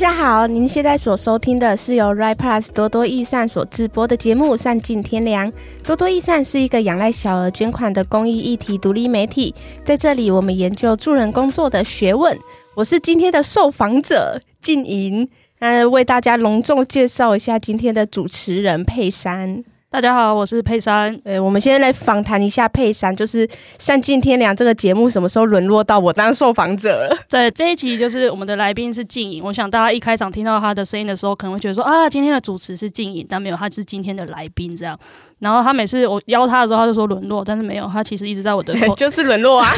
大家好，您现在所收听的是由 Ri Plus 多多益善所直播的节目《善尽天良》。多多益善是一个仰赖小额捐款的公益议题独立媒体，在这里我们研究助人工作的学问。我是今天的受访者静莹，那，为大家隆重介绍一下今天的主持人佩珊。大家好，我是佩珊。呃，我们先来访谈一下佩珊，就是《善尽天良》这个节目什么时候沦落到我当受访者了？对，这一期就是我们的来宾是静影。我想大家一开场听到他的声音的时候，可能会觉得说啊，今天的主持是静影，但没有，他是今天的来宾这样。然后他每次我邀他的时候，他就说沦落，但是没有，他其实一直在我的 口，就是沦落啊，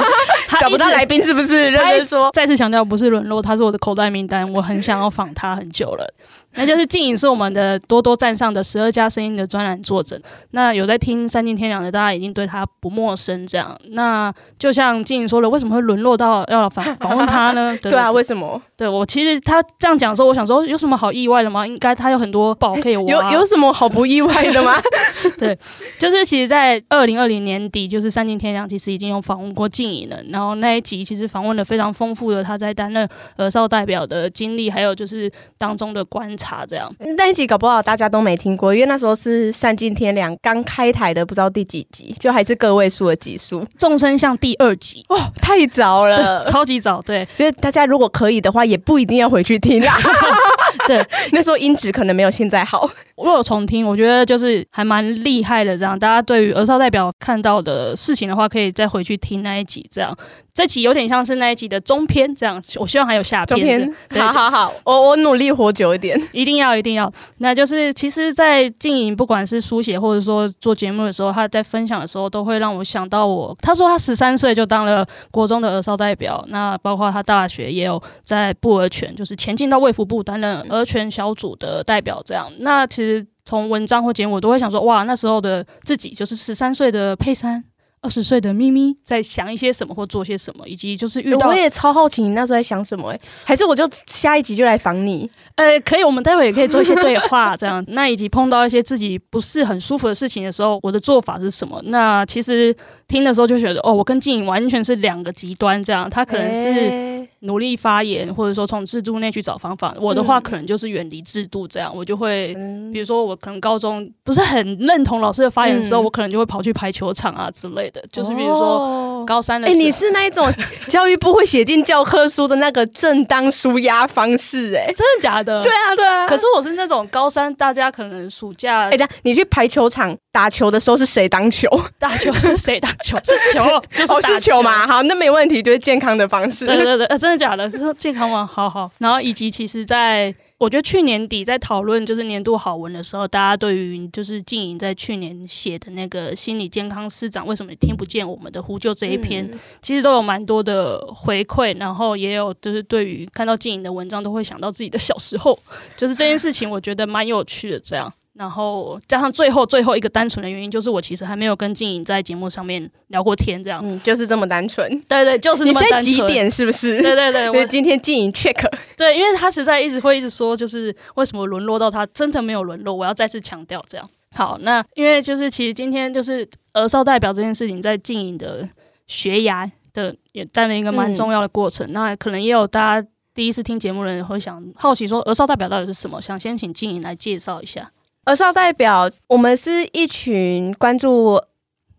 找不到来宾是不是？认真说，再次强调不是沦落，他是我的口袋名单，我很想要访他很久了。那就是静颖是我们的多多站上的十二家声音的专栏作者。那有在听《善尽天良》的，大家已经对他不陌生。这样，那就像静颖说了，为什么会沦落到要访访问他呢？对啊，为什么？对我其实他这样讲的时候，我想说有什么好意外的吗？应该他有很多宝可以挖。有有什么好不意外的吗？对，就是其实，在二零二零年底，就是《善尽天良》其实已经有访问过静怡了。然后那一集其实访问了非常丰富的他在担任儿少代表的经历，还有就是当中的观察这样。那一集搞不好大家都没听过，因为那时候是善尽天良刚开台的，不知道第几集，就还是个位数的集数。众生相第二集哦，太早了，超级早。对，所以大家如果可以的话，也不一定要回去听啦。对，那时候音质可能没有现在好。如果重听，我觉得就是还蛮厉害的。这样，大家对于儿少代表看到的事情的话，可以再回去听那一集。这样。这集有点像是那一集的中篇，这样，我希望还有下篇。中篇，好好好，我我努力活久一点，一定要一定要。那就是，其实，在静莹不管是书写或者说做节目的时候，他在分享的时候，都会让我想到我。他说他十三岁就当了国中的儿少代表，那包括他大学也有在部儿权，就是前进到卫福部担任儿权小组的代表，这样。那其实从文章或节目，我都会想说，哇，那时候的自己就是十三岁的佩珊。二十岁的咪咪在想一些什么或做些什么，以及就是遇到，我也超好奇你那时候在想什么哎，还是我就下一集就来访你？呃，可以，我们待会也可以做一些对话，这样。那以及碰到一些自己不是很舒服的事情的时候，我的做法是什么？那其实听的时候就觉得，哦，我跟静颖完全是两个极端，这样。他可能是努力发言，或者说从制度内去找方法。我的话可能就是远离制度，这样。我就会，比如说我可能高中不是很认同老师的发言的时候，我可能就会跑去排球场啊之类的。就是比如说高三的时候，哎、欸，你是那一种教育部会写进教科书的那个正当舒压方式、欸，哎，真的假的？对啊，对啊。可是我是那种高三，大家可能暑假，哎、欸，等你去排球场打球的时候是谁当球？打球是谁当球？是球，就是打球，哦、是球嘛？好，那没问题，就是健康的方式。对对对，呃、真的假的？说健康网？好好。然后以及其实，在。我觉得去年底在讨论就是年度好文的时候，大家对于就是静莹在去年写的那个心理健康师长为什么听不见我们的呼救这一篇，嗯、其实都有蛮多的回馈，然后也有就是对于看到静莹的文章都会想到自己的小时候，就是这件事情我觉得蛮有趣的这样。然后加上最后最后一个单纯的原因，就是我其实还没有跟静莹在节目上面聊过天，这样，嗯，就是这么单纯。对对，就是这么单纯。你在几点是不是？对对对，因为今天静莹 check。对，因为他实在一直会一直说，就是为什么沦落到他真的没有沦落，我要再次强调这样。好，那因为就是其实今天就是儿少代表这件事情，在静莹的学涯的也占了一个蛮重要的过程。嗯、那可能也有大家第一次听节目的人会想好奇说，儿少代表到底是什么？想先请静莹来介绍一下。儿少代表，我们是一群关注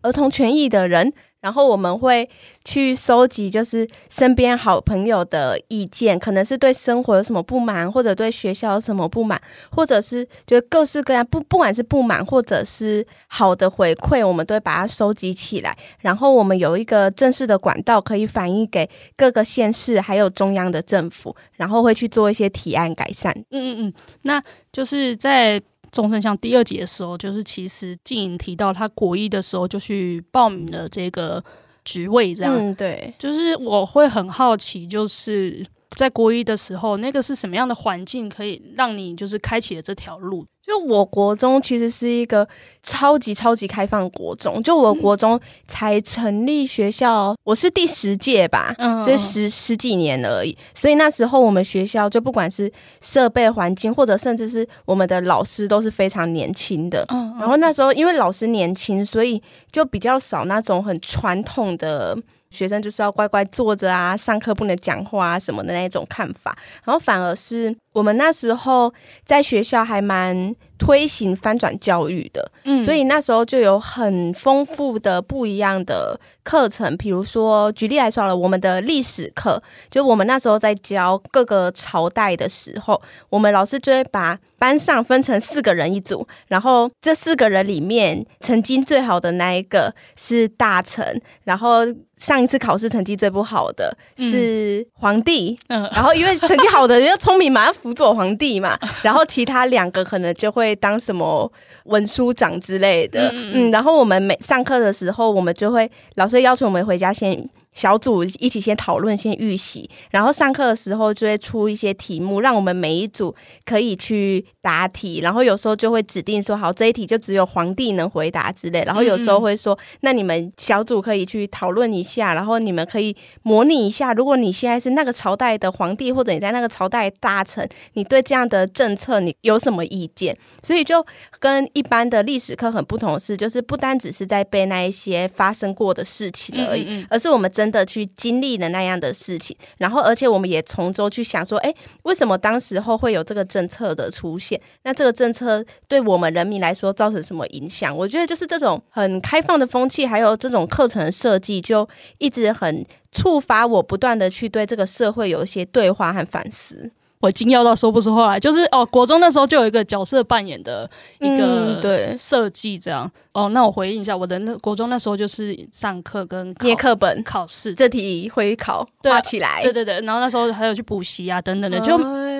儿童权益的人，然后我们会去收集，就是身边好朋友的意见，可能是对生活有什么不满，或者对学校有什么不满，或者是就各式各样不，不管是不满或者是好的回馈，我们都会把它收集起来，然后我们有一个正式的管道可以反映给各个县市还有中央的政府，然后会去做一些提案改善。嗯嗯嗯，那就是在。众生相第二集的时候，就是其实静莹提到他国一的时候就去报名了这个职位，这样。嗯，对。就是我会很好奇，就是在国一的时候，那个是什么样的环境，可以让你就是开启了这条路？就我国中其实是一个超级超级开放国中，就我国中才成立学校，我是第十届吧，嗯，就十十几年而已。所以那时候我们学校就不管是设备环境，或者甚至是我们的老师都是非常年轻的。然后那时候因为老师年轻，所以就比较少那种很传统的学生就是要乖乖坐着啊，上课不能讲话啊什么的那种看法，然后反而是我们那时候在学校还蛮推行翻转教育的，嗯，所以那时候就有很丰富的不一样的课程，比如说举例来说了，我们的历史课，就我们那时候在教各个朝代的时候，我们老师就会把班上分成四个人一组，然后这四个人里面成绩最好的那一个是大臣，然后。上一次考试成绩最不好的是皇帝，嗯，然后因为成绩好的人又聪明嘛，要辅佐皇帝嘛，然后其他两个可能就会当什么文书长之类的，嗯，然后我们每上课的时候，我们就会老师要求我们回家先。小组一起先讨论，先预习，然后上课的时候就会出一些题目，让我们每一组可以去答题。然后有时候就会指定说，好，这一题就只有皇帝能回答之类。然后有时候会说，嗯嗯，那你们小组可以去讨论一下，然后你们可以模拟一下，如果你现在是那个朝代的皇帝，或者你在那个朝代大臣，你对这样的政策你有什么意见？所以就跟一般的历史课很不同的是，就是不单只是在背那一些发生过的事情而已，而是我们真。的去经历了那样的事情，然后而且我们也从中去想说，哎，为什么当时候会有这个政策的出现？那这个政策对我们人民来说造成什么影响？我觉得就是这种很开放的风气，还有这种课程设计，就一直很触发我不断的去对这个社会有一些对话和反思。我惊讶到说不出话来，就是哦，国中那时候就有一个角色扮演的一个对设计这样、嗯、哦。那我回应一下，我的那国中那时候就是上课跟捏课本、考试，这题会考画起来，对对对。然后那时候还有去补习啊等等的，就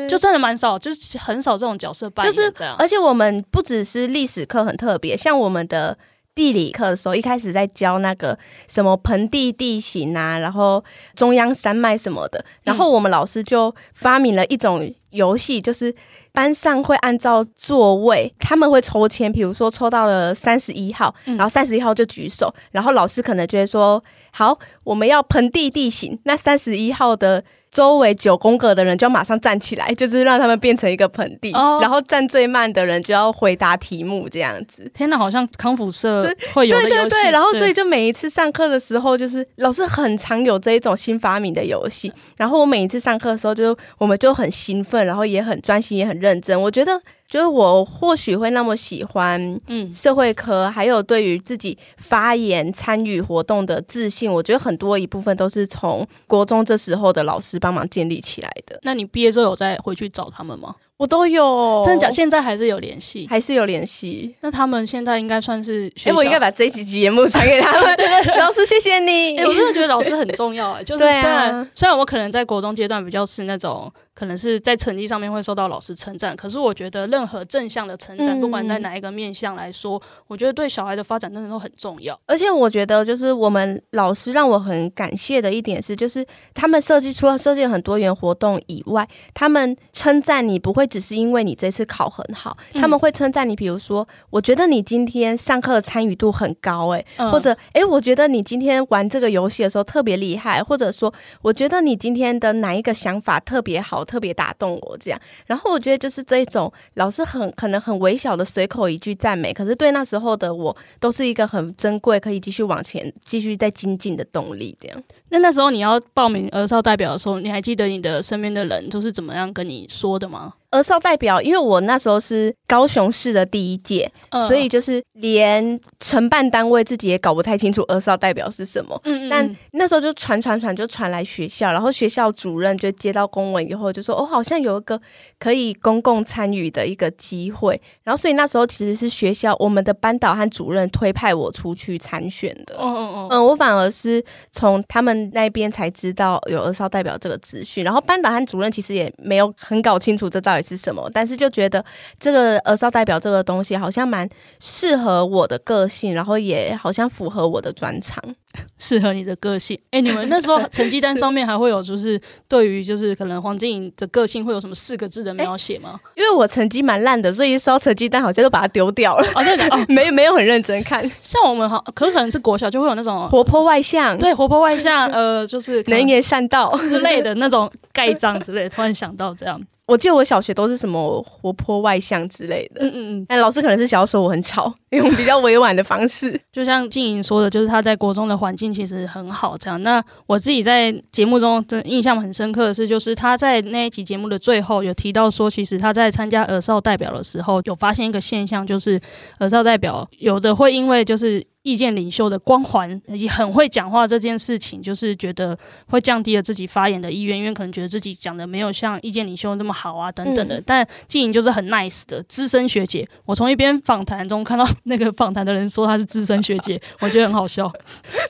就真的蛮少，就是很少这种角色扮演这样。就是、而且我们不只是历史课很特别，像我们的。地理课的时候，一开始在教那个什么盆地地形啊，然后中央山脉什么的，然后我们老师就发明了一种游戏，就是班上会按照座位，他们会抽签，比如说抽到了三十一号，然后三十一号就举手，然后老师可能就会说：“好，我们要盆地地形。”那三十一号的。周围九宫格的人就要马上站起来，就是让他们变成一个盆地，哦、然后站最慢的人就要回答题目，这样子。天哪，好像康复社会有。对对对，然后所以就每一次上课的时候，就是老师很常有这一种新发明的游戏。然后我每一次上课的时候就，就我们就很兴奋，然后也很专心，也很认真。我觉得。就是我或许会那么喜欢，嗯，社会科，嗯、还有对于自己发言参与活动的自信，我觉得很多一部分都是从国中这时候的老师帮忙建立起来的。那你毕业之后有再回去找他们吗？我都有，真的假？现在还是有联系，还是有联系。那他们现在应该算是学，哎、欸，我应该把这几集节目传给他们。对，对，对，老师，谢谢你。哎、欸，我真的觉得老师很重要。哎，就是虽然、啊、虽然我可能在国中阶段比较是那种，可能是在成绩上面会受到老师称赞，可是我觉得任何正向的成长，嗯、不管在哪一个面向来说，我觉得对小孩的发展真的都很重要。而且我觉得，就是我们老师让我很感谢的一点是，就是他们设计除了设计很多元活动以外，他们称赞你不会只是因为你这次考很好，他们会称赞你，比如说，我觉得你今天上课的参与度很高、欸，诶，或者，诶，我觉得你今天玩这个游戏的时候特别厉害，或者说，我觉得你今天的哪一个想法特别好。特别打动我这样，然后我觉得就是这种老师很可能很微小的随口一句赞美，可是对那时候的我都是一个很珍贵，可以继续往前继续再精进的动力。这样，那那时候你要报名儿少代表的时候，你还记得你的身边的人都是怎么样跟你说的吗？儿少代表，因为我那时候是高雄市的第一届，嗯、所以就是连承办单位自己也搞不太清楚儿少代表是什么。嗯，嗯，但那时候就传传传，就传来学校，然后学校主任就接到公文以后就说：“哦，好像有一个可以公共参与的一个机会。”然后所以那时候其实是学校我们的班导和主任推派我出去参选的。嗯嗯嗯，嗯，我反而是从他们那边才知道有儿少代表这个资讯，然后班导和主任其实也没有很搞清楚这到底是什么？但是就觉得这个儿少代表这个东西好像蛮适合我的个性，然后也好像符合我的专长。适合你的个性，哎、欸，你们那时候成绩单上面还会有，就是对于就是可能黄静莹的个性会有什么四个字的描写吗？因为我成绩蛮烂的，所以一收成绩单好像就把它丢掉了。哦，对的，哦，没没有很认真看。像我们好，可可能是国小就会有那种活泼外向，对，活泼外向，呃，就是能言善道之类的那种盖章之类，突然想到这样。我记得我小学都是什么活泼外向之类的，嗯嗯嗯，但老师可能是想要说我很吵，用比较委婉的方式。就像静莹说的，就是他在国中的环境其实很好，这样。那我自己在节目中的印象很深刻的是，就是他在那一集节目的最后有提到说，其实他在参加儿少代表的时候，有发现一个现象，就是儿少代表有的会因为就是。意见领袖的光环以及很会讲话这件事情，就是觉得会降低了自己发言的意愿，因为可能觉得自己讲的没有像意见领袖那么好啊，等等的。嗯、但静莹就是很 nice 的资深学姐，我从一边访谈中看到那个访谈的人说她是资深学姐，我觉得很好笑。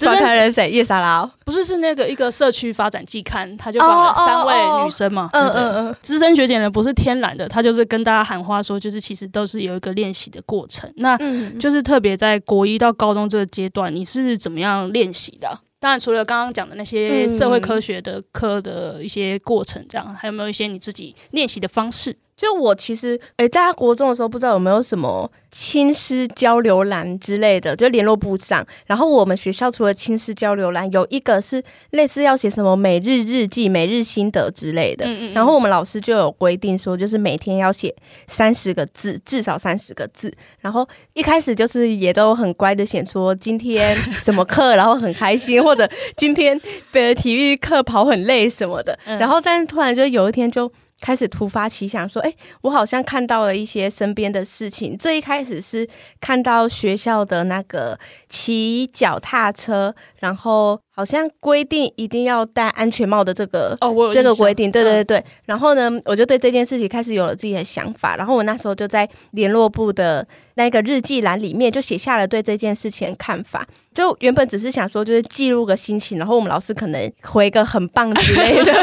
访谈人谁？叶莎拉？不是，是那个一个社区发展季刊，他就访了三位女生嘛。嗯嗯嗯。资深学姐呢不是天然的，她就是跟大家喊话说，就是其实都是有一个练习的过程。那就是特别在国一到高中。这个阶段你是怎么样练习的？当然，除了刚刚讲的那些社会科学的科的一些过程，这样、嗯、还有没有一些你自己练习的方式？就我其实，诶、欸，在他国中的时候，不知道有没有什么亲师交流栏之类的，就联络部上。然后我们学校除了亲师交流栏，有一个是类似要写什么每日日记、每日心得之类的。嗯嗯嗯。然后我们老师就有规定说，就是每天要写三十个字，至少三十个字。然后一开始就是也都很乖的写说今天什么课，然后很开心，或者今天的体育课跑很累什么的。然后但是突然就有一天就。开始突发奇想，说：“哎，我好像看到了一些身边的事情。最一开始是看到学校的那个骑脚踏车，然后好像规定一定要戴安全帽的这个哦，我有这个规定，对对对对。然后呢，我就对这件事情开始有了自己的想法。然后我那时候就在联络部的那个日记栏里面就写下了对这件事情的看法。就原本只是想说，就是记录个心情，然后我们老师可能回个很棒之类的。”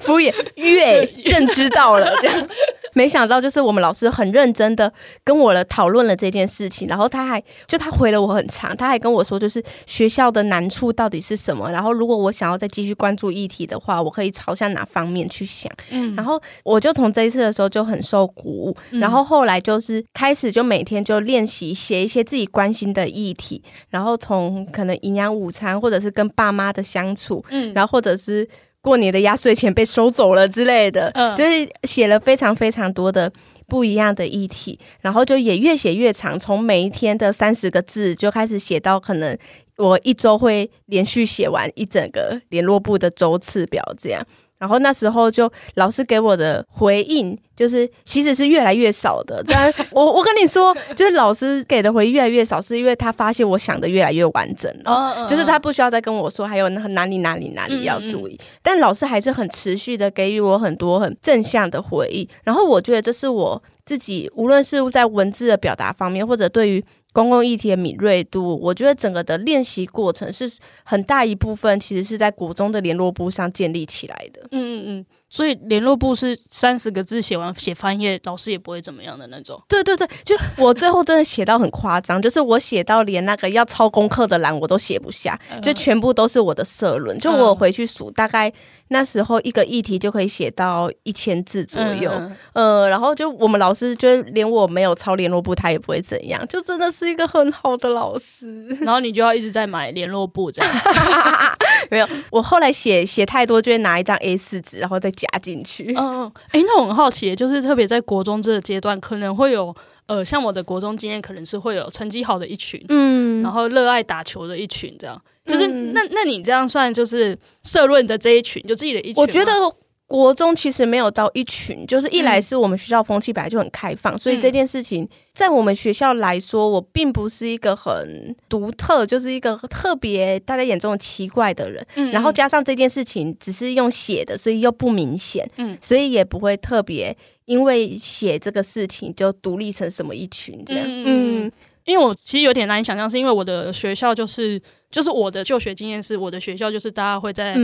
敷衍，越正知道了这样，没想到就是我们老师很认真的跟我了讨论了这件事情，然后他还就他回了我很长，他还跟我说就是学校的难处到底是什么，然后如果我想要再继续关注议题的话，我可以朝向哪方面去想。嗯，然后我就从这一次的时候就很受鼓舞，然后后来就是开始就每天就练习写一些自己关心的议题，然后从可能营养午餐，或者是跟爸妈的相处，嗯，然后或者是。过年的压岁钱被收走了之类的，嗯，就是写了非常非常多的不一样的议题，然后就也越写越长，从每一天的三十个字就开始写到可能我一周会连续写完一整个联络部的周次表这样。然后那时候就老师给我的回应就是其实是越来越少的，但我我跟你说，就是老师给的回应越来越少，是因为他发现我想的越来越完整了，就是他不需要再跟我说还有哪哪里哪里哪里要注意，但老师还是很持续的给予我很多很正向的回应，然后我觉得这是我自己无论是在文字的表达方面，或者对于。公共议题的敏锐度，我觉得整个的练习过程是很大一部分，其实是在国中的联络部上建立起来的。嗯嗯嗯。所以联络部是三十个字写完写翻页，老师也不会怎么样的那种。对对对，就我最后真的写到很夸张，就是我写到连那个要抄功课的栏我都写不下，就全部都是我的社论。就我回去数，大概那时候一个议题就可以写到一千字左右。嗯，呃，然后就我们老师就连我没有抄联络簿，他也不会怎样，就真的是一个很好的老师。然后你就要一直在买联络簿这样。没有，我后来写写太多，就会拿一张 A 四纸，然后再夹进去。嗯嗯，哎，那我很好奇，就是特别在国中这个阶段，可能会有呃，像我的国中经验，可能是会有成绩好的一群，嗯，然后热爱打球的一群，这样。就是、嗯、那那你这样算就是社论的这一群，就自己的一群。我觉得。国中其实没有到一群，就是一来是我们学校风气本来就很开放，嗯、所以这件事情在我们学校来说，我并不是一个很独特，就是一个特别大家眼中的奇怪的人。嗯，然后加上这件事情只是用写的，所以又不明显，嗯，所以也不会特别因为写这个事情就独立成什么一群这样。嗯，嗯，因为我其实有点难以想象，是因为我的学校就是。就是我的就学经验是，我的学校就是大家会在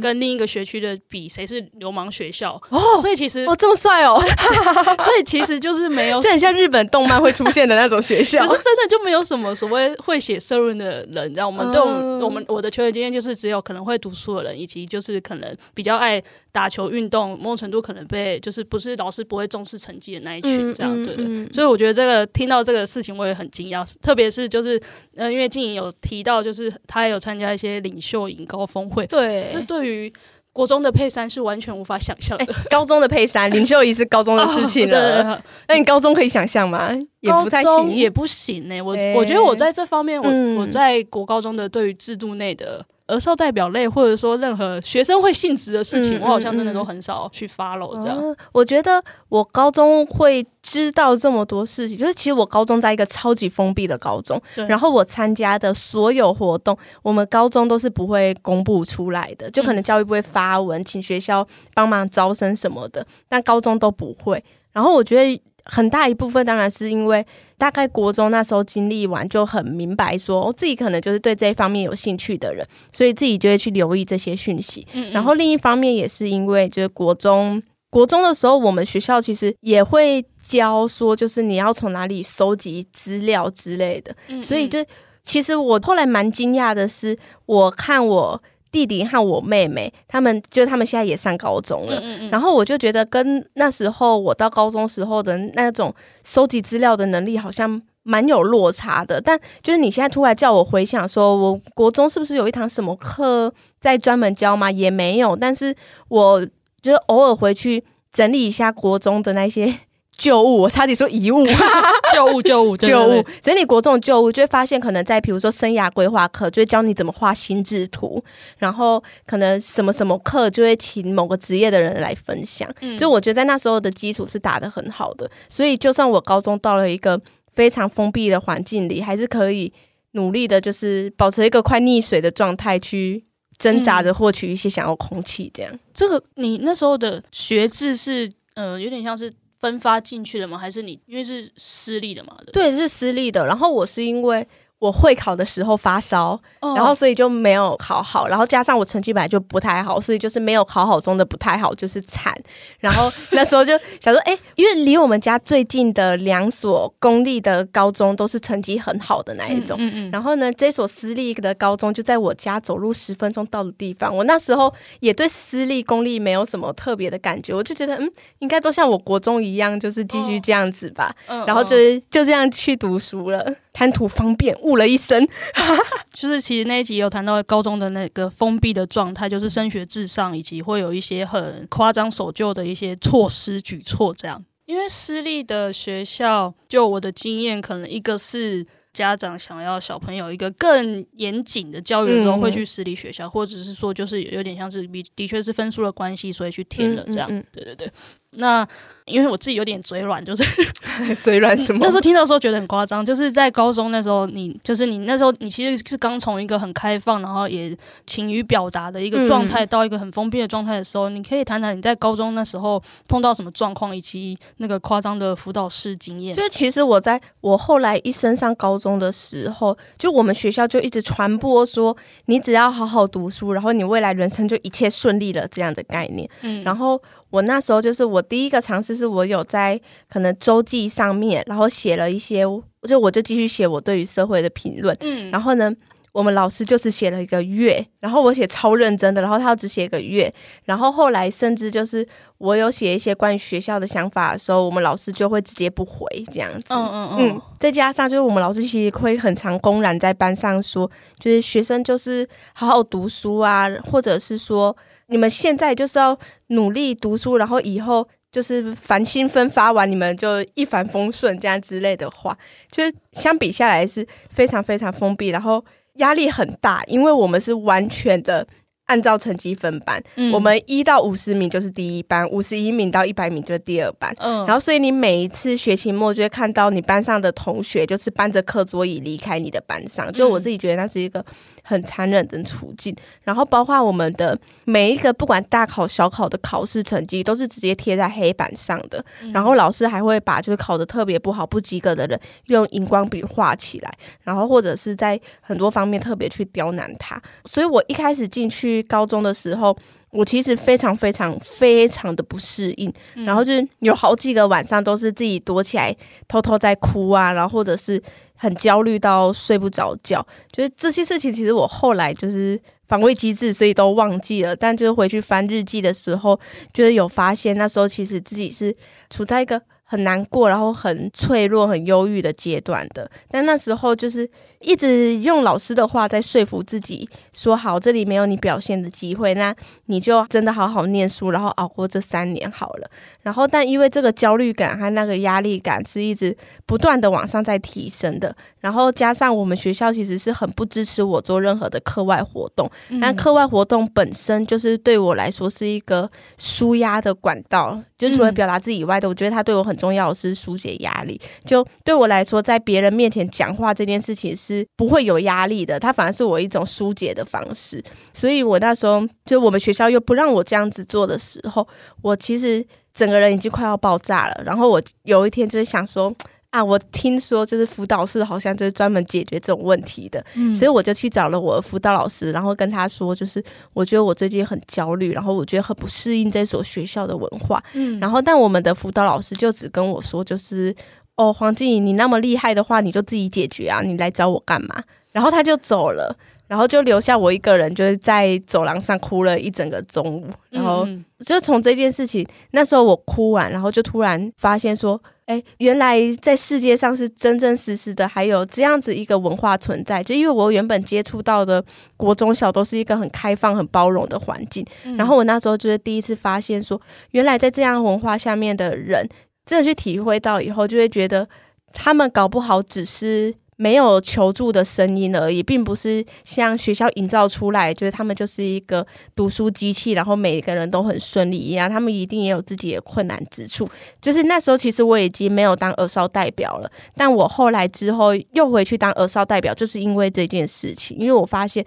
跟另一个学区的比谁是流氓学校哦，所以其实哦这么帅哦，所以其实就是没有，这很像日本动漫会出现的那种学校，可是真的就没有什么所谓会写社论的人，你知道我们都我们我的求学经验就是只有可能会读书的人，以及就是可能比较爱打球运动，某种程度可能被就是不是老师不会重视成绩的那一群这样对的，所以我觉得这个听到这个事情我也很惊讶，特别是就是呃因为静怡有提到就是。他有参加一些领袖引高峰会，对，这对于国中的佩珊是完全无法想象的。欸、高中的佩珊，林秀仪是高中的事情了。那你高中可以想象吗？也不太行，也不行呢、欸。我、欸、我觉得我在这方面，我、嗯、我在国高中的对于制度内的。儿少代表类，或者说任何学生会性质的事情，嗯、我好像真的都很少去 follow 这样、嗯。我觉得我高中会知道这么多事情，就是其实我高中在一个超级封闭的高中，然后我参加的所有活动，我们高中都是不会公布出来的，就可能教育部会发文，请学校帮忙招生什么的，但高中都不会。然后我觉得很大一部分当然是因为。大概国中那时候经历完，就很明白说，我自己可能就是对这一方面有兴趣的人，所以自己就会去留意这些讯息。嗯嗯。然后另一方面也是因为，就是国中国中的时候，我们学校其实也会教说，就是你要从哪里收集资料之类的。所以就其实我后来蛮惊讶的是，我看我。弟弟和我妹妹，他们就他们现在也上高中了，嗯嗯嗯，然后我就觉得跟那时候我到高中时候的那种收集资料的能力好像蛮有落差的。但就是你现在突然叫我回想，说我国中是不是有一堂什么课在专门教吗？也没有，但是我就偶尔回去整理一下国中的那些。旧物，我差点说遗物。旧物，旧物，旧物。整理国中的旧物，就会发现可能在比如说生涯规划课，就会教你怎么画心智图，然后可能什么什么课就会请某个职业的人来分享。嗯，就我觉得在那时候的基础是打得很好的，所以就算我高中到了一个非常封闭的环境里，还是可以努力的，就是保持一个快溺水的状态去挣扎着获取一些想要空气。这样，这个你那时候的学制是，呃，有点像是。分发进去的吗？还是你因为是私立的嘛？对，是私立的。然后我是因为。我会考的时候发烧，然后所以就没有考好，然后加上我成绩本来就不太好，所以就是没有考好中的不太好，就是惨。然后那时候就想说，哎、欸，因为离我们家最近的两所公立的高中都是成绩很好的那一种，嗯嗯嗯，然后呢，这所私立的高中就在我家走路十分钟到的地方。我那时候也对私立公立没有什么特别的感觉，我就觉得，嗯，应该都像我国中一样，就是继续这样子吧。哦、然后就是就这样去读书了。贪图方便，误了一生。就是其实那一集有谈到高中的那个封闭的状态，就是升学至上，以及会有一些很夸张守旧的一些措施举措。这样，因为私立的学校，就我的经验，可能一个是家长想要小朋友一个更严谨的教育的时候，会去私立学校，嗯、或者是说，就是有点像是比的确是分数的关系，所以去填了这样。嗯嗯嗯对对对。那因为我自己有点嘴软，就是 嘴软什么？那时候听到时候觉得很夸张，就是在高中那时候，你就是你那时候你其实是刚从一个很开放，然后也勤于表达的一个状态，到一个很封闭的状态的时候，你可以谈谈你在高中那时候碰到什么状况，以及那个夸张的辅导室经验。就是其实我在我后来一升上高中的时候，就我们学校就一直传播说，你只要好好读书，然后你未来人生就一切顺利了这样的概念。嗯，然后。我那时候就是我第一个尝试，是我有在可能周记上面，然后写了一些，就我就继续写我对于社会的评论。嗯，然后呢，我们老师就只写了一个月，然后我写超认真的，然后他只写一个月，然后后来甚至就是我有写一些关于学校的想法的时候，我们老师就会直接不回这样子。嗯嗯嗯。再加上就是我们老师其实会很常公然在班上说，就是学生就是好好读书啊，或者是说。你们现在就是要努力读书，然后以后就是繁星分发完，你们就一帆风顺这样之类的话，就是相比下来是非常非常封闭，然后压力很大，因为我们是完全的。按照成绩分班，嗯、我们一到五十名就是第一班，五十一名到一百名就是第二班。嗯，然后所以你每一次学期末就会看到你班上的同学就是搬着课桌椅离开你的班上，就我自己觉得那是一个很残忍的处境。嗯、然后包括我们的每一个不管大考小考的考试成绩都是直接贴在黑板上的，嗯、然后老师还会把就是考得特别不好不及格的人用荧光笔画起来，然后或者是在很多方面特别去刁难他。所以我一开始进去。高中的时候，我其实非常非常非常的不适应，嗯、然后就是有好几个晚上都是自己躲起来偷偷在哭啊，然后或者是很焦虑到睡不着觉。就是这些事情，其实我后来就是防卫机制，所以都忘记了。但就是回去翻日记的时候，就是有发现那时候其实自己是处在一个很难过，然后很脆弱、很忧郁的阶段的。但那时候就是一直用老师的话在说服自己，说好这里没有你表现的机会，那你就真的好好念书，然后熬过这三年好了。然后，但因为这个焦虑感和那个压力感是一直不断的往上在提升的，然后加上我们学校其实是很不支持我做任何的课外活动，那课外活动本身就是对我来说是一个舒压的管道，就是除了表达自己以外的，我觉得它对我很重要的是疏解压力。就对我来说，在别人面前讲话这件事情是不会有压力的，它反而是我一种疏解的方式。所以我那时候就我们学校又不让我这样子做的时候，我其实整个人已经快要爆炸了。然后我有一天就是想说。啊，我听说就是辅导室好像就是专门解决这种问题的，嗯，所以我就去找了我的辅导老师，然后跟他说，就是我觉得我最近很焦虑，然后我觉得很不适应这所学校的文化，嗯，然后但我们的辅导老师就只跟我说，就是哦，黄静怡，你那么厉害的话，你就自己解决啊，你来找我干嘛？然后他就走了，然后就留下我一个人，就是在走廊上哭了一整个中午，然后就从这件事情，那时候我哭完，然后就突然发现说。哎，原来在世界上是真真实实的，还有这样子一个文化存在。就因为我原本接触到的国中小都是一个很开放、很包容的环境，嗯、然后我那时候就是第一次发现说，原来在这样文化下面的人，真的去体会到以后，就会觉得他们搞不好只是。没有求助的声音而已，并不是像学校营造出来，就是他们就是一个读书机器，然后每个人都很顺利一样。他们一定也有自己的困难之处。就是那时候，其实我已经没有当儿少代表了，但我后来之后又回去当儿少代表，就是因为这件事情。因为我发现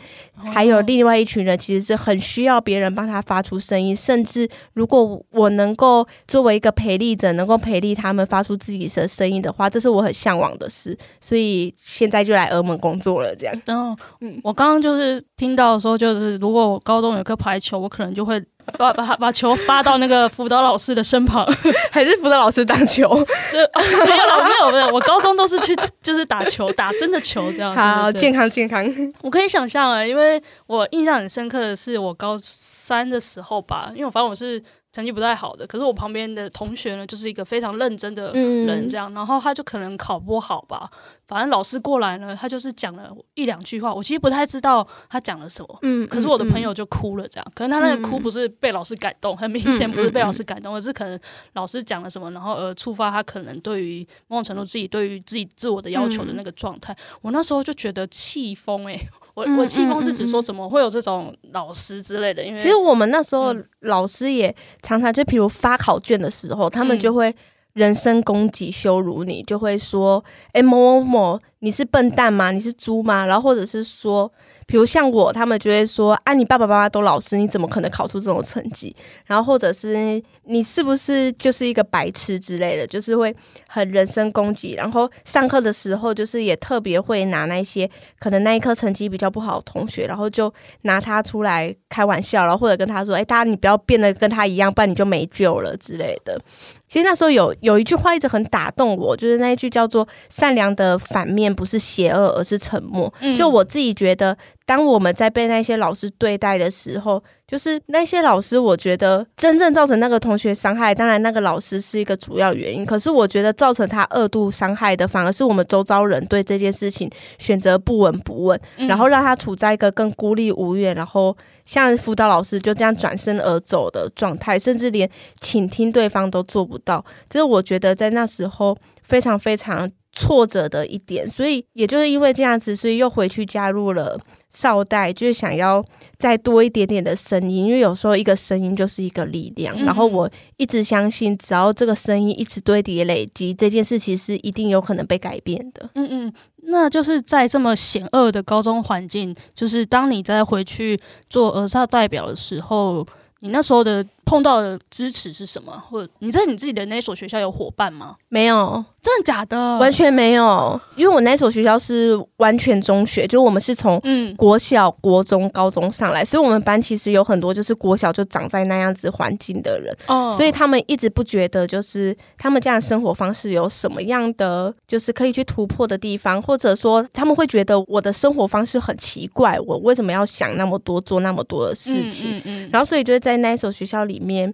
还有另外一群人，其实是很需要别人帮他发出声音，甚至如果我能够作为一个陪力者，能够陪力他们发出自己的声音的话，这是我很向往的事。所以。现在就来澳门工作了，这样。然后，嗯，我刚刚就是听到的时候，就是如果我高中有颗排球，我可能就会 把把把球发到那个辅导老师的身旁，还是辅导老师打球？就 没有了，没有没有。我高中都是去就是打球，打真的球这样。好，健康健康。我可以想象啊，因为我印象很深刻的是我高三的时候吧，因为我发现我是。成绩不太好的，可是我旁边的同学呢，就是一个非常认真的人，这样，嗯、然后他就可能考不好吧，反正老师过来呢，他就是讲了一两句话，我其实不太知道他讲了什么，嗯，可是我的朋友就哭了，这样，可能他那个哭不是被老师感动，很明显不是被老师感动，而是可能老师讲了什么，然后而触发他可能对于某种程度自己对于自己自我的要求的那个状态，我那时候就觉得气疯诶。我我气疯是指说什么会有这种老师之类的，因为其实我们那时候老师也常常就比如发考卷的时候，他们就会人身攻击、羞辱你，就会说：“哎，某某某，你是笨蛋吗？你是猪吗？”然后或者是说。比如像我，他们就会说啊，你爸爸妈妈都老师，你怎么可能考出这种成绩？然后或者是你是不是就是一个白痴之类的，就是会很人身攻击。然后上课的时候，就是也特别会拿那些可能那一科成绩比较不好的同学，然后就拿他出来开玩笑，然后或者跟他说，哎，大家你不要变得跟他一样，不然你就没救了之类的。其实那时候有有一句话一直很打动我，就是那一句叫做“善良的反面不是邪恶，而是沉默”。嗯。就我自己觉得，当我们在被那些老师对待的时候，就是那些老师，我觉得真正造成那个同学伤害，当然那个老师是一个主要原因。可是我觉得造成他二度伤害的，反而是我们周遭人对这件事情选择不闻不问，然后让他处在一个更孤立无援，然后。像辅导老师就这样转身而走的状态，甚至连倾听对方都做不到，这是我觉得在那时候非常非常挫折的一点。所以也就是因为这样子，所以又回去加入了少代，就是想要再多一点点的声音，因为有时候一个声音就是一个力量。然后我一直相信，只要这个声音一直堆叠累积，这件事其实是一定有可能被改变的。嗯嗯。那就是在这么险恶的高中环境，就是当你再回去做儿少代表的时候，你那时候的碰到的支持是什么？或者你在你自己的那所学校有伙伴吗？没有。真的假的？完全没有，因为我那所学校是完全中学，就我们是从嗯国小、国中、高中上来，所以我们班其实有很多就是国小就长在那样子环境的人，哦，所以他们一直不觉得就是他们这样的生活方式有什么样的就是可以去突破的地方，或者说他们会觉得我的生活方式很奇怪，我为什么要想那么多，做那么多的事情？嗯嗯嗯，然后所以就是在那所学校里里面。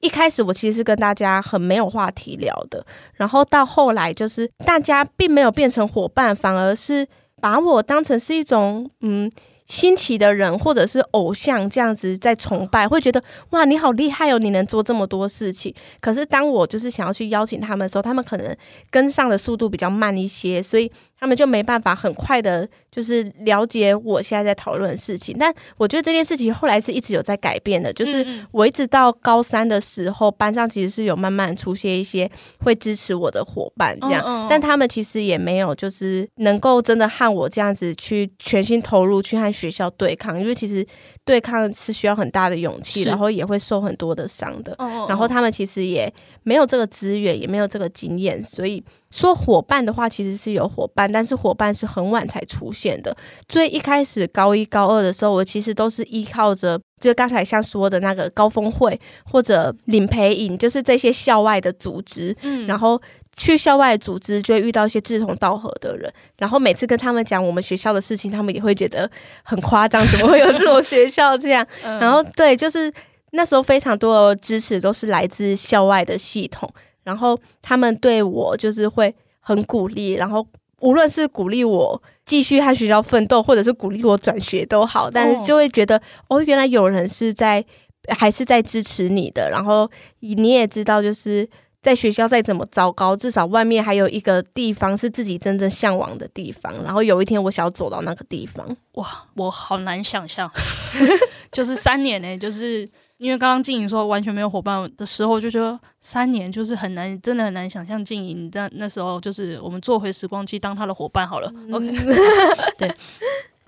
一开始我其实是跟大家很没有话题聊的，然后到后来就是大家并没有变成伙伴，反而是把我当成是一种嗯。新奇的人或者是偶像这样子在崇拜，会觉得哇，你好厉害哦，你能做这么多事情。可是当我就是想要去邀请他们的时候，他们可能跟上的速度比较慢一些，所以。他们就没办法很快的，就是了解我现在在讨论的事情。但我觉得这件事情后来是一直有在改变的，就是我一直到高三的时候，班上其实是有慢慢出现一些会支持我的伙伴，这样。但他们其实也没有就是能够真的和我这样子去全心投入去和学校对抗，因为其实对抗是需要很大的勇气，然后也会受很多的伤的。然后他们其实也没有这个资源，也没有这个经验，所以。说伙伴的话，其实是有伙伴，但是伙伴是很晚才出现的。最一开始高一高二的时候，我其实都是依靠着，就刚才像说的那个高峰会或者领培营，就是这些校外的组织。嗯，然后去校外组织就会遇到一些志同道合的人，然后每次跟他们讲我们学校的事情，他们也会觉得很夸张，怎么会有这种学校这样？然后对，就是那时候非常多的支持都是来自校外的系统。然后他们对我就是会很鼓励，然后无论是鼓励我继续和学校奋斗，或者是鼓励我转学都好，但是就会觉得哦，哦，原来有人是在还是在支持你的。然后你也知道，就是在学校再怎么糟糕，至少外面还有一个地方是自己真正向往的地方。然后有一天我想要走到那个地方，哇，我好难想象，就是三年呢、欸，就是。因为刚刚静莹说完全没有伙伴的时候，就觉得三年就是很难，真的很难想象静莹在那时候就是我们坐回时光机当他的伙伴好了。嗯、OK，对。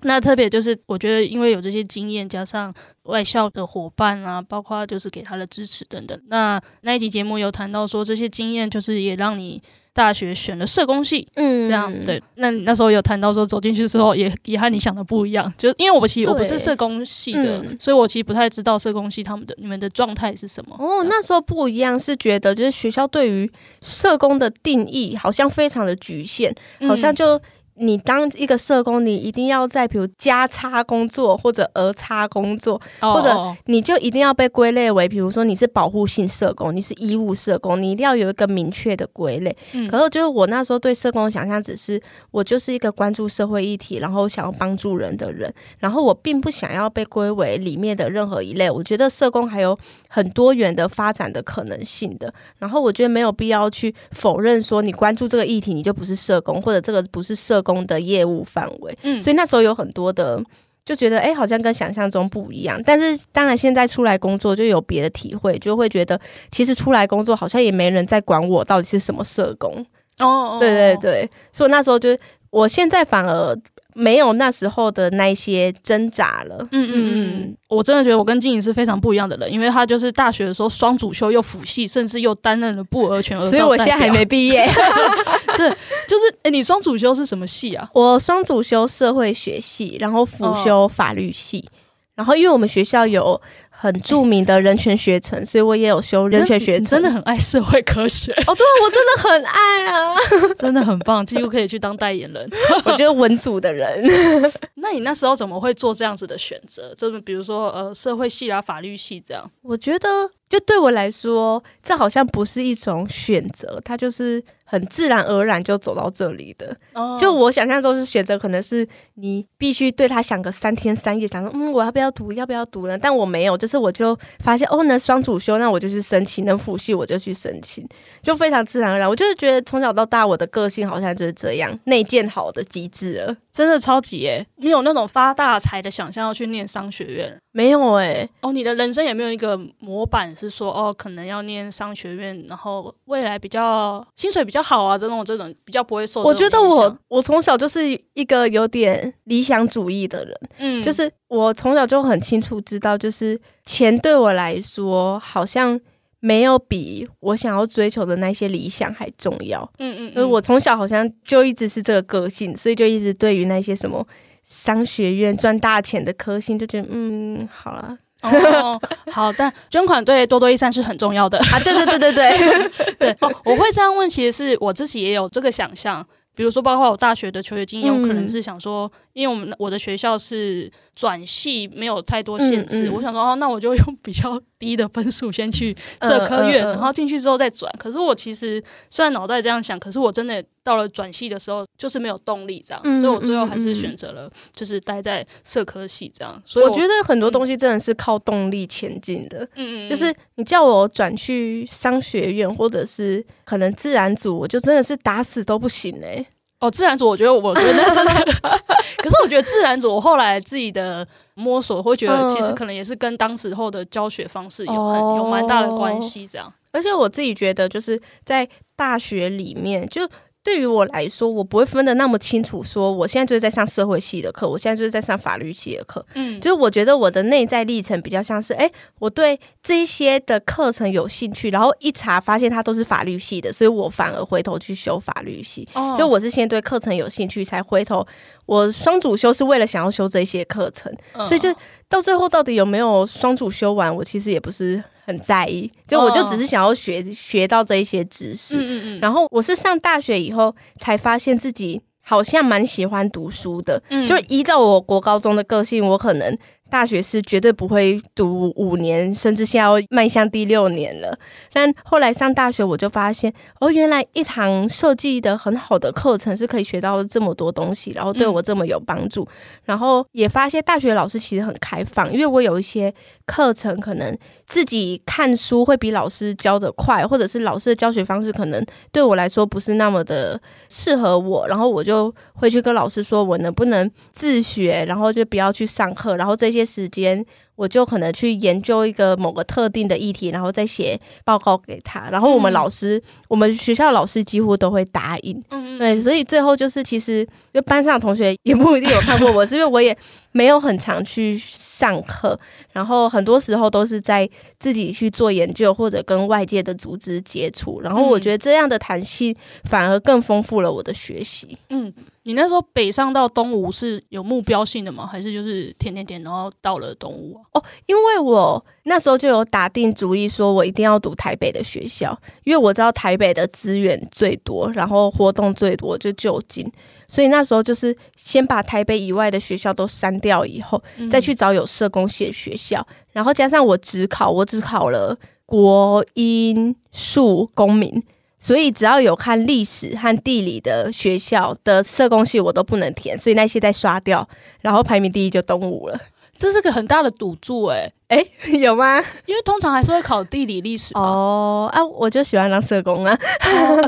那特别就是我觉得，因为有这些经验，加上外校的伙伴啊，包括就是给他的支持等等。那那一集节目有谈到说，这些经验就是也让你。大学选了社工系，嗯，这样对。那那时候有谈到说走进去的时候也也和你想的不一样，就因为我其实我不是社工系的，嗯，所以我其实不太知道社工系他们的你们的状态是什么。哦，那时候不一样，是觉得就是学校对于社工的定义好像非常的局限，好像就。你当一个社工，你一定要在比如加差工作或者儿差工作，oh. 或者你就一定要被归类为，比如说你是保护性社工，你是医务社工，你一定要有一个明确的归类。嗯，可是就是我那时候对社工的想象只是我就是一个关注社会议题，然后想要帮助人的人，然后我并不想要被归为里面的任何一类。我觉得社工还有很多元的发展的可能性的，然后我觉得没有必要去否认说你关注这个议题你就不是社工，或者这个不是社工的业务范围。嗯，所以那时候有很多的就觉得哎，好像跟想象中不一样。但是当然现在出来工作就有别的体会，就会觉得其实出来工作好像也没人在管我到底是什么社工。哦，对对对，所以那时候就我现在反而。没有那时候的那些挣扎了。嗯嗯嗯，我真的觉得我跟静怡是非常不一样的人，因为她就是大学的时候双主修又辅系，甚至又担任了不儿全。所以我现在还没毕业。对，就是诶，你双主修是什么系啊？我双主修社会学系，然后辅修法律系。哦然后，因为我们学校有很著名的人权学程，所以我也有修人权学程。真的很爱社会科学哦，对，我真的很爱啊，真的很棒，几乎可以去当代言人。我觉得文组的人，那你那时候怎么会做这样子的选择？就是比如说，呃，社会系啊，法律系这样。我觉得，就对我来说，这好像不是一种选择，它就是。很自然而然就走到这里的，oh. 就我想象中是选择，可能是你必须对他想个三天三夜，想说嗯，我要不要读，要不要读呢？但我没有，就是我就发现哦，能双主修，那我就去申请；能辅系，我就去申请，就非常自然而然。我就是觉得从小到大，我的个性好像就是这样，内建好的机制了，真的超级耶！你有那种发大财的想象要去念商学院？没有哎，哦，你的人生也没有一个模板是说哦，可能要念商学院，然后未来比较薪水比较。好啊，这种这种比较不会受。我觉得我我从小就是一个有点理想主义的人，嗯，就是我从小就很清楚知道，就是钱对我来说好像没有比我想要追求的那些理想还重要，嗯嗯，因为我从小好像就一直是这个个性，所以就一直对于那些什么商学院赚大钱的科星就觉得，嗯，好了。哦，好，但捐款对多多益善是很重要的啊！对对对对对 对哦，我会这样问，其实是我自己也有这个想象。比如说，包括我大学的求学经验，我可能是想说，因为我们我的学校是转系没有太多限制，嗯嗯、我想说哦，那我就用比较低的分数先去社科院，然后进去之后再转。可是我其实虽然脑袋这样想，可是我真的到了转系的时候就是没有动力这样，嗯、所以我最后还是选择了就是待在社科系这样。所以我，我觉得很多东西真的是靠动力前进的，嗯嗯，就是你叫我转去商学院或者是可能自然组，我就真的是打死都不行哎、欸。哦，自然组我觉得我觉得真的，可是我觉得自然组我后来自己的摸索会觉得，其实可能也是跟当时候的教学方式有很有蛮大的关系，这样。而且我自己觉得，就是在大学里面就。对于我来说，我不会分得那么清楚。说我现在就是在上社会系的课，我现在就是在上法律系的课。嗯，就是我觉得我的内在历程比较像是，哎，我对这些的课程有兴趣，然后一查发现它都是法律系的，所以我反而回头去修法律系。哦，就我是先对课程有兴趣，才回头我双主修是为了想要修这些课程，嗯，所以就到最后到底有没有双主修完，我其实也不是。很在意，就我就只是想要学、oh. 学到这一些知识，嗯嗯嗯，然后我是上大学以后才发现自己好像蛮喜欢读书的，嗯，就依照我国高中的个性，我可能。大学是绝对不会读五年，甚至现在要迈向第六年了。但后来上大学，我就发现，哦，原来一堂设计的很好的课程是可以学到这么多东西，然后对我这么有帮助。然后也发现大学老师其实很开放，因为我有一些课程可能自己看书会比老师教的快，或者是老师的教学方式可能对我来说不是那么的适合我，然后我就会去跟老师说，我能不能自学，然后就不要去上课，然后这些。时间，我就可能去研究一个某个特定的议题，然后再写报告给他。然后我们老师，嗯、我们学校老师几乎都会答应。嗯嗯，对，所以最后就是，其实就班上的同学也不一定有看过我，是因为我也没有很常去上课，然后很多时候都是在自己去做研究或者跟外界的组织接触。然后我觉得这样的弹性反而更丰富了我的学习。嗯。你那时候北上到东吴是有目标性的吗？还是就是填填填，然后到了东吴啊？哦，因为我那时候就有打定主意，说我一定要读台北的学校，因为我知道台北的资源最多，然后活动最多，就就近。所以那时候就是先把台北以外的学校都删掉，以后再去找有社工系的学校，嗯、然后加上我只考，我只考了国英数公民。所以只要有看历史和地理的学校的社工系，我都不能填，所以那些再刷掉，然后排名第一就东吴了。这是个很大的赌注，欸，诶诶、欸，有吗？因为通常还是会考地理历史哦。啊，我就喜欢当社工啊。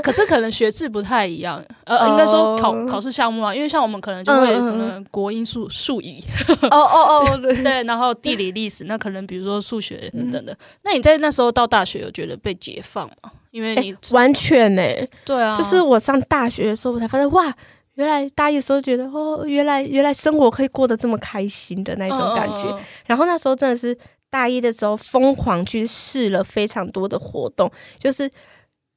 可是可能学制不太一样，呃，哦、应该说考考试项目啊，因为像我们可能就会可能国英数数语。哦哦哦，对 对，然后地理历史，那可能比如说数学等等的。嗯、那你在那时候到大学有觉得被解放吗？因为你、欸、完全呢、欸，对啊，就是我上大学的时候，我才发现哇，原来大一的时候觉得哦，原来原来生活可以过得这么开心的那种感觉。然后那时候真的是大一的时候，疯狂去试了非常多的活动，就是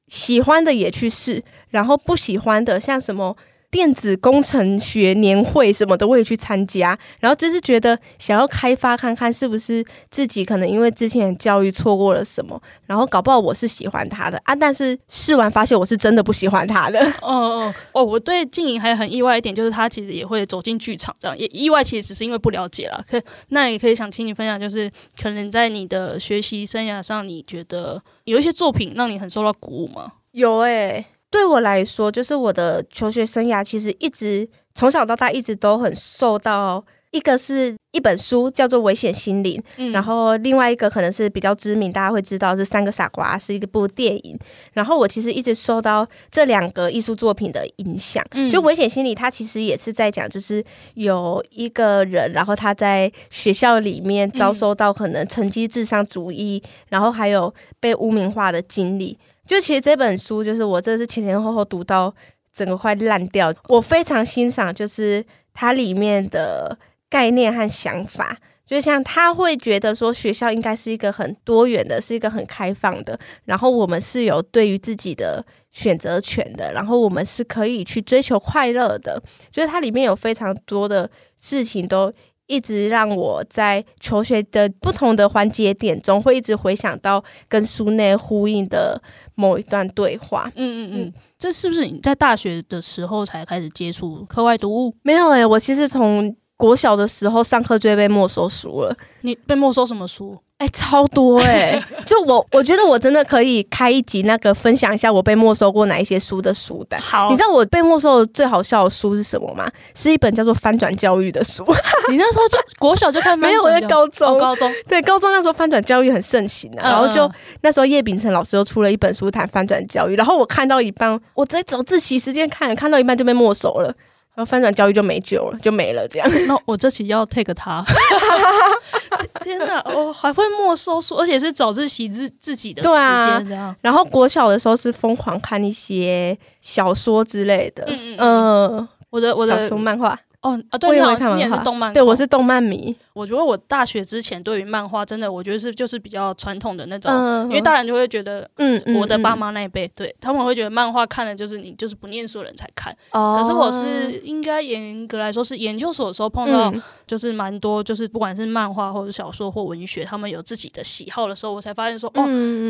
喜欢的也去试，然后不喜欢的像什么。电子工程学年会什么的我也去参加，然后就是觉得想要开发看看是不是自己可能因为之前的教育错过了什么，然后搞不好我是喜欢他的啊，但是试完发现我是真的不喜欢他的。哦哦哦，我对静莹还很意外一点，就是他其实也会走进剧场这样，也意外其实只是因为不了解了。可那也可以想请你分享，就是可能在你的学习生涯上，你觉得有一些作品让你很受到鼓舞吗？有诶、欸。对我来说，就是我的求学生涯，其实一直从小到大一直都很受到。一个是一本书叫做《危险心灵》，嗯，然后另外一个可能是比较知名，大家会知道是《三个傻瓜》，是一部电影。然后我其实一直受到这两个艺术作品的影响。嗯，就《危险心理》，它其实也是在讲，就是有一个人，然后他在学校里面遭受到可能成绩至上主义，嗯，然后还有被污名化的经历。就其实这本书，就是我真的是前前后后读到整个快烂掉。我非常欣赏，就是它里面的概念和想法，就像他会觉得说，学校应该是一个很多元的，是一个很开放的，然后我们是有对于自己的选择权的，然后我们是可以去追求快乐的。就是它里面有非常多的事情都。一直让我在求学的不同的环节点中，会一直回想到跟书内呼应的某一段对话。嗯嗯嗯，这是不是你在大学的时候才开始接触课外读物？没有诶、欸，我其实从国小的时候上课就会被没收书了。你被没收什么书？哎、欸，超多哎、欸！就我，我觉得我真的可以开一集，那个分享一下我被没收过哪一些书的书单。好，你知道我被没收的最好笑的书是什么吗？是一本叫做《翻转教育》的书。你那时候就 国小就看，没有，我在高中，哦、高中对高中那时候翻转教育很盛行啊。嗯、然后就那时候叶秉成老师又出了一本书谈翻转教育，然后我看到一半，我在早自习时间看，看到一半就被没收了，然后翻转教育就没救了，就没了这样。那我这期要 take 他。天哪，我还会没收书，而且是早自习自自己的时间这样。然后国小的时候是疯狂看一些小说之类的，嗯嗯，我的我的小说漫画。哦啊，对，我也会看漫画，你也是动漫，对，我是动漫迷。我觉得我大学之前对于漫画真的，我觉得是就是比较传统的那种，因为大人就会觉得，嗯，我的爸妈那一辈，对他们会觉得漫画看的就是你就是不念书的人才看。可是我是应该严格来说是研究所的时候碰到，就是蛮多就是不管是漫画或者小说或文学，他们有自己的喜好的时候，我才发现说，哦，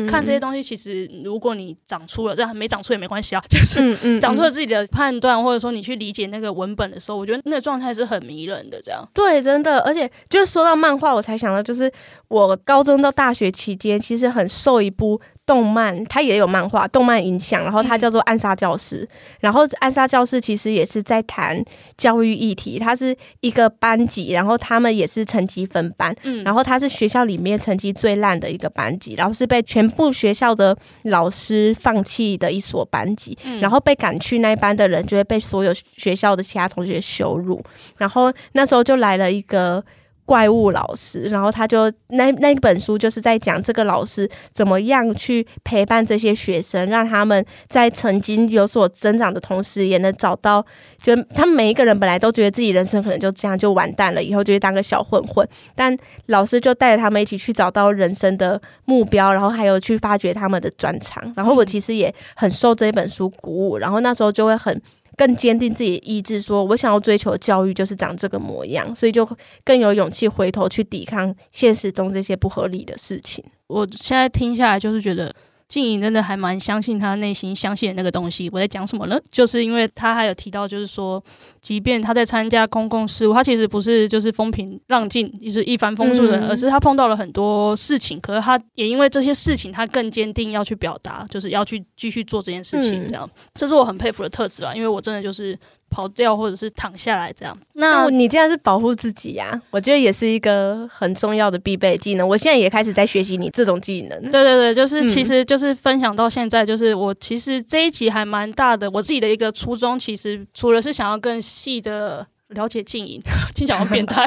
看这些东西其实如果你长出了，这样没长出也没关系啊，就是长出了自己的判断，或者说你去理解那个文本的时候，我觉得那个状态是很迷人的。这样对，真的，而且就。是说到漫画，我才想到，就是我高中到大学期间，其实很受一部动漫，它也有漫画动漫影响，然后它叫做《暗杀教室》，然后《暗杀教室》其实也是在谈教育议题，它是一个班级，然后他们也是成绩分班，嗯，然后它是学校里面成绩最烂的一个班级，然后是被全部学校的老师放弃的一所班级，然后被赶去那一班的人就会被所有学校的其他同学羞辱，然后那时候就来了一个。怪物老师，然后他就那那本书就是在讲这个老师怎么样去陪伴这些学生，让他们在曾经有所增长的同时，也能找到，就他们每一个人本来都觉得自己人生可能就这样就完蛋了，以后就会当个小混混，但老师就带着他们一起去找到人生的目标，然后还有去发掘他们的专长。然后我其实也很受这一本书鼓舞，然后那时候就会很。更坚定自己的意志，说我想要追求教育就是长这个模样，所以就更有勇气回头去抵抗现实中这些不合理的事情。我现在听下来就是觉得。静怡真的还蛮相信他内心相信的那个东西。我在讲什么呢？就是因为他还有提到，就是说，即便他在参加公共事务，他其实不是就是风平浪静，就是一帆风顺的人，嗯、而是他碰到了很多事情。可是他也因为这些事情，他更坚定要去表达，就是要去继续做这件事情。这样，嗯、这是我很佩服的特质啊！因为我真的就是。跑掉或者是躺下来这样，那你这样是保护自己呀、啊？我觉得也是一个很重要的必备技能。我现在也开始在学习你这种技能。对对对，就是其实就是分享到现在，就是我其实这一集还蛮大的。我自己的一个初衷，其实除了是想要更细的了解静音，听起来好变态，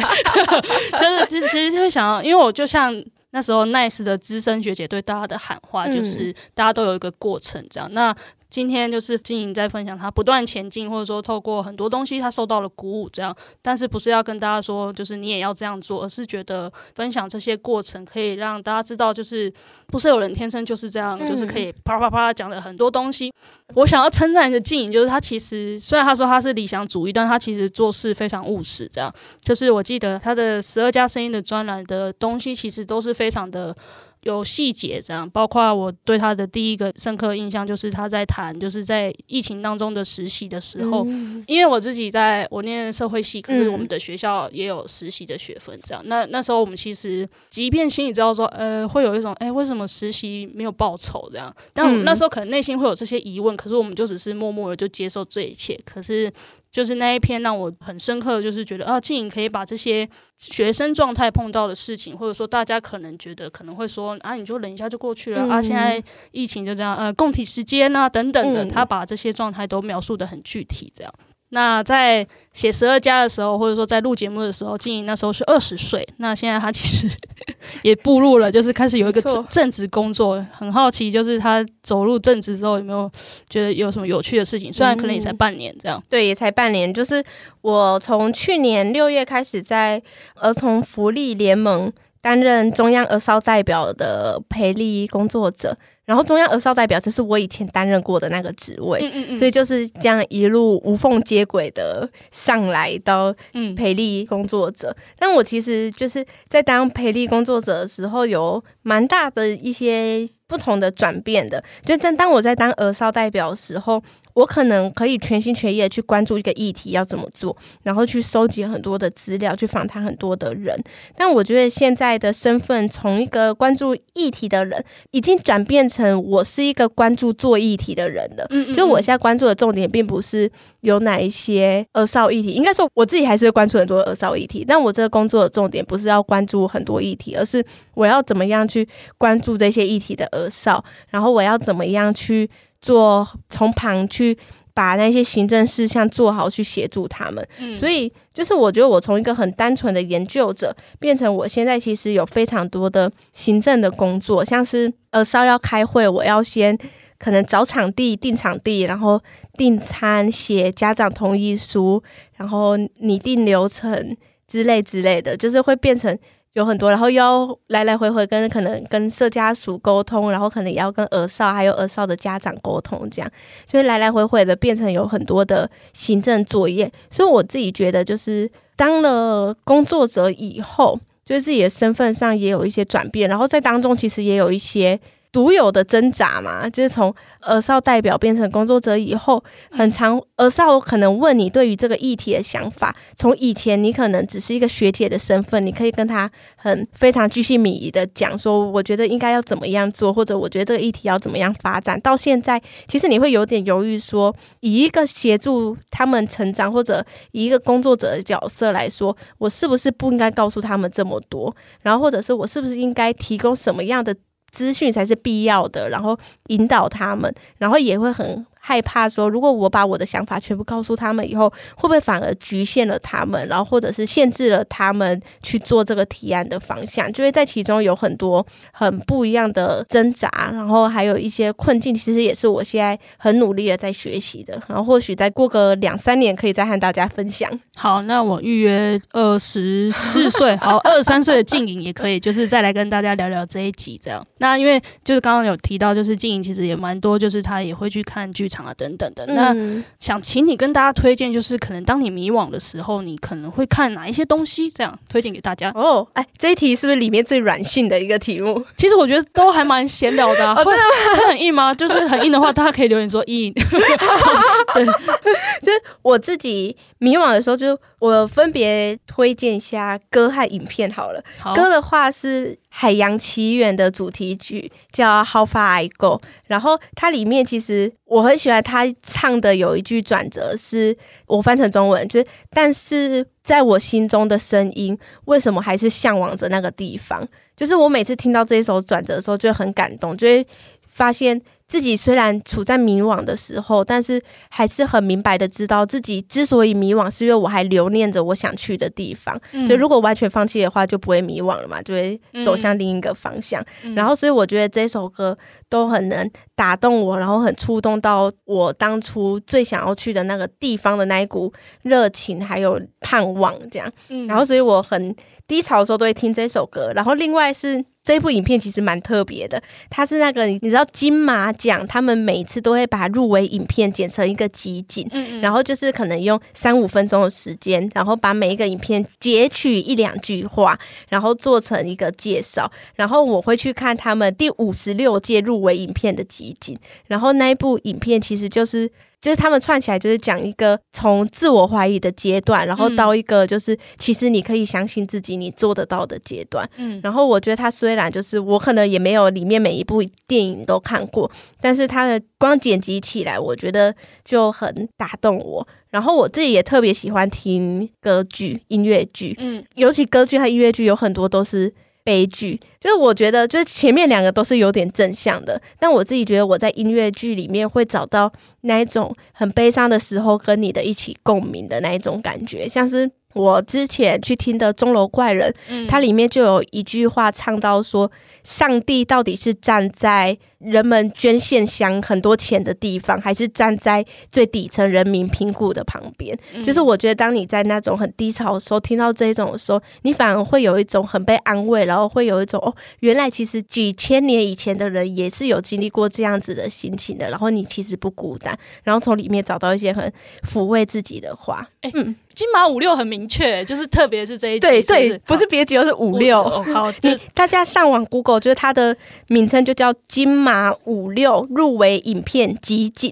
就是其实会想要，因为我就像那时候 Nice 的资深学姐对大家的喊话，就是大家都有一个过程这样。那今天就是静莹在分享他不断前进，或者说透过很多东西他受到了鼓舞，这样。但是不是要跟大家说，就是你也要这样做，而是觉得分享这些过程可以让大家知道，就是不是有人天生就是这样，嗯、就是可以啪啪啪讲了很多东西。我想要称赞一个静莹，就是他其实虽然他说他是理想主义，但他其实做事非常务实。这样，就是我记得他的十二家声音的专栏的东西，其实都是非常的。有细节这样，包括我对他的第一个深刻印象，就是他在谈，就是在疫情当中的实习的时候，嗯、因为我自己在我念社会系，可是我们的学校也有实习的学分，这样。嗯、那那时候我们其实，即便心里知道说，呃，会有一种，哎、欸，为什么实习没有报酬这样？但我们那时候可能内心会有这些疑问，可是我们就只是默默的就接受这一切。可是。就是那一篇让我很深刻，就是觉得啊，静颖可以把这些学生状态碰到的事情，或者说大家可能觉得可能会说啊，你就忍一下就过去了、嗯、啊，现在疫情就这样，呃，供体时间啊等等的，他把这些状态都描述的很具体，这样。那在写十二家的时候，或者说在录节目的时候，静怡那时候是二十岁。那现在他其实 也步入了，就是开始有一个正正职工作。很好奇，就是他走入正职之后，有没有觉得有什么有趣的事情？虽然可能也才半年这样。嗯、对，也才半年。就是我从去年六月开始在儿童福利联盟担任中央儿少代表的培力工作者。然后中央儿少代表就是我以前担任过的那个职位，嗯嗯嗯，所以就是这样一路无缝接轨的上来到培力工作者。嗯、但我其实就是在当培力工作者的时候，有蛮大的一些不同的转变的。就在当我在当儿少代表的时候。我可能可以全心全意的去关注一个议题要怎么做，然后去收集很多的资料，去访谈很多的人。但我觉得现在的身份从一个关注议题的人，已经转变成我是一个关注做议题的人了。嗯，嗯，嗯，就我现在关注的重点，并不是有哪一些儿少议题，应该说我自己还是会关注很多儿少议题。但我这个工作的重点不是要关注很多议题，而是我要怎么样去关注这些议题的儿少，然后我要怎么样去。做从旁去把那些行政事项做好，去协助他们。嗯，所以就是我觉得我从一个很单纯的研究者，变成我现在其实有非常多的行政的工作，像是呃，稍要开会，我要先可能找场地、定场地，然后订餐、写家长同意书，然后拟定流程之类之类的，就是会变成。有很多，然后要来来回回跟可能跟社家属沟通，然后可能也要跟儿少还有儿少的家长沟通，这样就是来来回回的变成有很多的行政作业。所以我自己觉得，就是当了工作者以后，就是自己的身份上也有一些转变，然后在当中其实也有一些。独有的挣扎嘛，就是从儿少代表变成工作者以后，很长儿少可能问你对于这个议题的想法。从以前你可能只是一个学姐的身份，你可以跟他很非常居心敏仪的讲说，我觉得应该要怎么样做，或者我觉得这个议题要怎么样发展。到现在，其实你会有点犹豫，说以一个协助他们成长，或者以一个工作者的角色来说，我是不是不应该告诉他们这么多？然后或者是我是不是应该提供什么样的？资讯才是必要的，然后引导他们，然后也会很。害怕说，如果我把我的想法全部告诉他们以后，会不会反而局限了他们，然后或者是限制了他们去做这个提案的方向？就会在其中有很多很不一样的挣扎，然后还有一些困境。其实也是我现在很努力的在学习的。然后或许再过个两三年，可以再和大家分享。好，那我预约二十四岁，好，二十三岁的静影也可以，就是再来跟大家聊聊这一集这样。那因为就是刚刚有提到，就是静影其实也蛮多，就是他也会去看剧。场啊等等的，那想请你跟大家推荐，就是可能当你迷惘的时候，你可能会看哪一些东西？这样推荐给大家哦。哎，这一题是不是里面最软性的一个题目？其实我觉得都还蛮闲聊的、啊哦。会会很硬吗？就是很硬的话，大家可以留言说硬。对，就是我自己迷惘的时候，就我分别推荐一下歌和影片好了。好，歌的话是。《海洋奇缘》的主题曲叫《How Far I Go》，然后它里面其实我很喜欢他唱的有一句转折，是我翻成中文，就是但是在我心中的声音，为什么还是向往着那个地方？就是我每次听到这一首转折的时候，就很感动，就会发现。自己虽然处在迷惘的时候，但是还是很明白的知道自己之所以迷惘，是因为我还留恋着我想去的地方。嗯、就如果完全放弃的话，就不会迷惘了嘛，就会走向另一个方向。嗯、然后，所以我觉得这首歌都很能打动我，然后很触动到我当初最想要去的那个地方的那一股热情，还有盼望这样。嗯、然后，所以我很低潮的时候都会听这首歌。然后，另外是。这部影片其实蛮特别的，它是那个你知道金马奖，他们每次都会把入围影片剪成一个集锦，嗯嗯，然后就是可能用三五分钟的时间，然后把每一个影片截取一两句话，然后做成一个介绍，然后我会去看他们第五十六届入围影片的集锦，然后那一部影片其实就是。就是他们串起来，就是讲一个从自我怀疑的阶段，然后到一个就是其实你可以相信自己，你做得到的阶段。嗯，然后我觉得他虽然就是我可能也没有里面每一部电影都看过，但是他的光剪辑起来，我觉得就很打动我。然后我自己也特别喜欢听歌剧、音乐剧，嗯，尤其歌剧和音乐剧有很多都是。悲剧，就是我觉得，就是前面两个都是有点正向的，但我自己觉得我在音乐剧里面会找到那一种很悲伤的时候跟你的一起共鸣的那一种感觉，像是我之前去听的《钟楼怪人》，嗯，它里面就有一句话唱到说，上帝到底是站在人们捐献箱很多钱的地方，还是站在最底层人民贫苦的旁边？嗯、就是我觉得，当你在那种很低潮的时候，听到这一种的时候，你反而会有一种很被安慰，然后会有一种哦，原来其实几千年以前的人也是有经历过这样子的心情的，然后你其实不孤单，然后从里面找到一些很抚慰自己的话。欸、嗯，金马五六很明确，就是特别是这一集对对，不是别集，就是五六。好，你大家上网 Google。就是它的名称就叫金马五六入围影片集锦。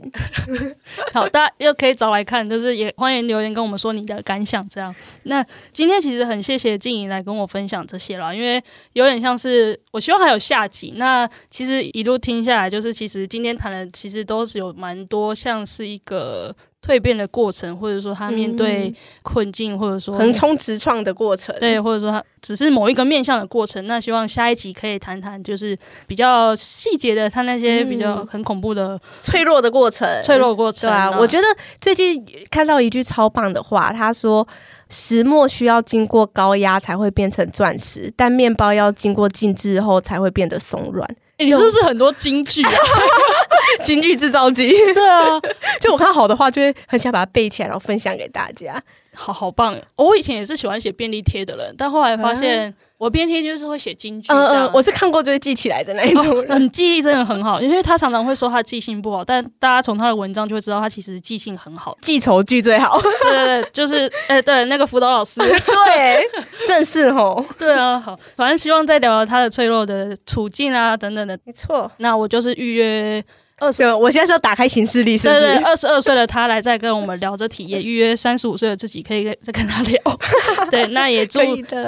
好，大家又可以找来看，就是也欢迎留言跟我们说你的感想。这样，那今天其实很谢谢静怡来跟我分享这些了，因为有点像是我希望还有下集。那其实一路听下来，就是其实今天谈的其实都是有蛮多像是一个。蜕变的过程，或者说他面对困境，嗯、或者说横冲直撞的过程，对，或者说他只是某一个面向的过程。那希望下一集可以谈谈，就是比较细节的，他那些比较很恐怖的、嗯、脆弱的过程，脆弱的过程。对啊，我觉得最近看到一句超棒的话，他说：“石墨需要经过高压才会变成钻石，但面包要经过静置后才会变得松软。”欸、你是不是很多金句啊？金句制造机。对啊，就我看好的话，就会很想把它背起来，然后分享给大家。好好棒！我以前也是喜欢写便利贴的人，但后来发现。我便利贴就是会写京剧，这样、嗯嗯、我是看过就会记起来的那一种人，很、哦、记忆真的很好。因为他常常会说他记性不好，但大家从他的文章就会知道他其实记性很好，记仇剧最好。对对对，就是哎、欸、对，那个辅导老师，对，正是吼，对啊，好，反正希望再聊聊他的脆弱的处境啊等等的，没错。那我就是预约。二十，我现在是要打开行事历，是不是？对对，二十二岁的他来再跟我们聊这体验预约 三十五岁的自己可以再跟他聊。对，那也祝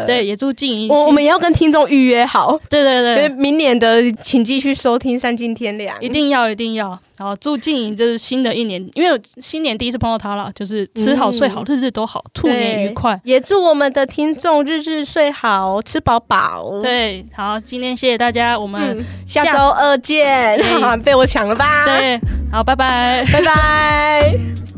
对，也祝静怡。我我们也要跟听众预约好。对对对，明年的请继续收听《三金天良》，一定要一定要。然后祝静怡就是新的一年，因为新年第一次碰到他了，就是吃好睡好，日日都好，兔年愉快。也祝我们的听众日日睡好，吃饱饱。对，好，今天谢谢大家，我们下周二见。被我抢了吧？对，好，拜拜，拜拜。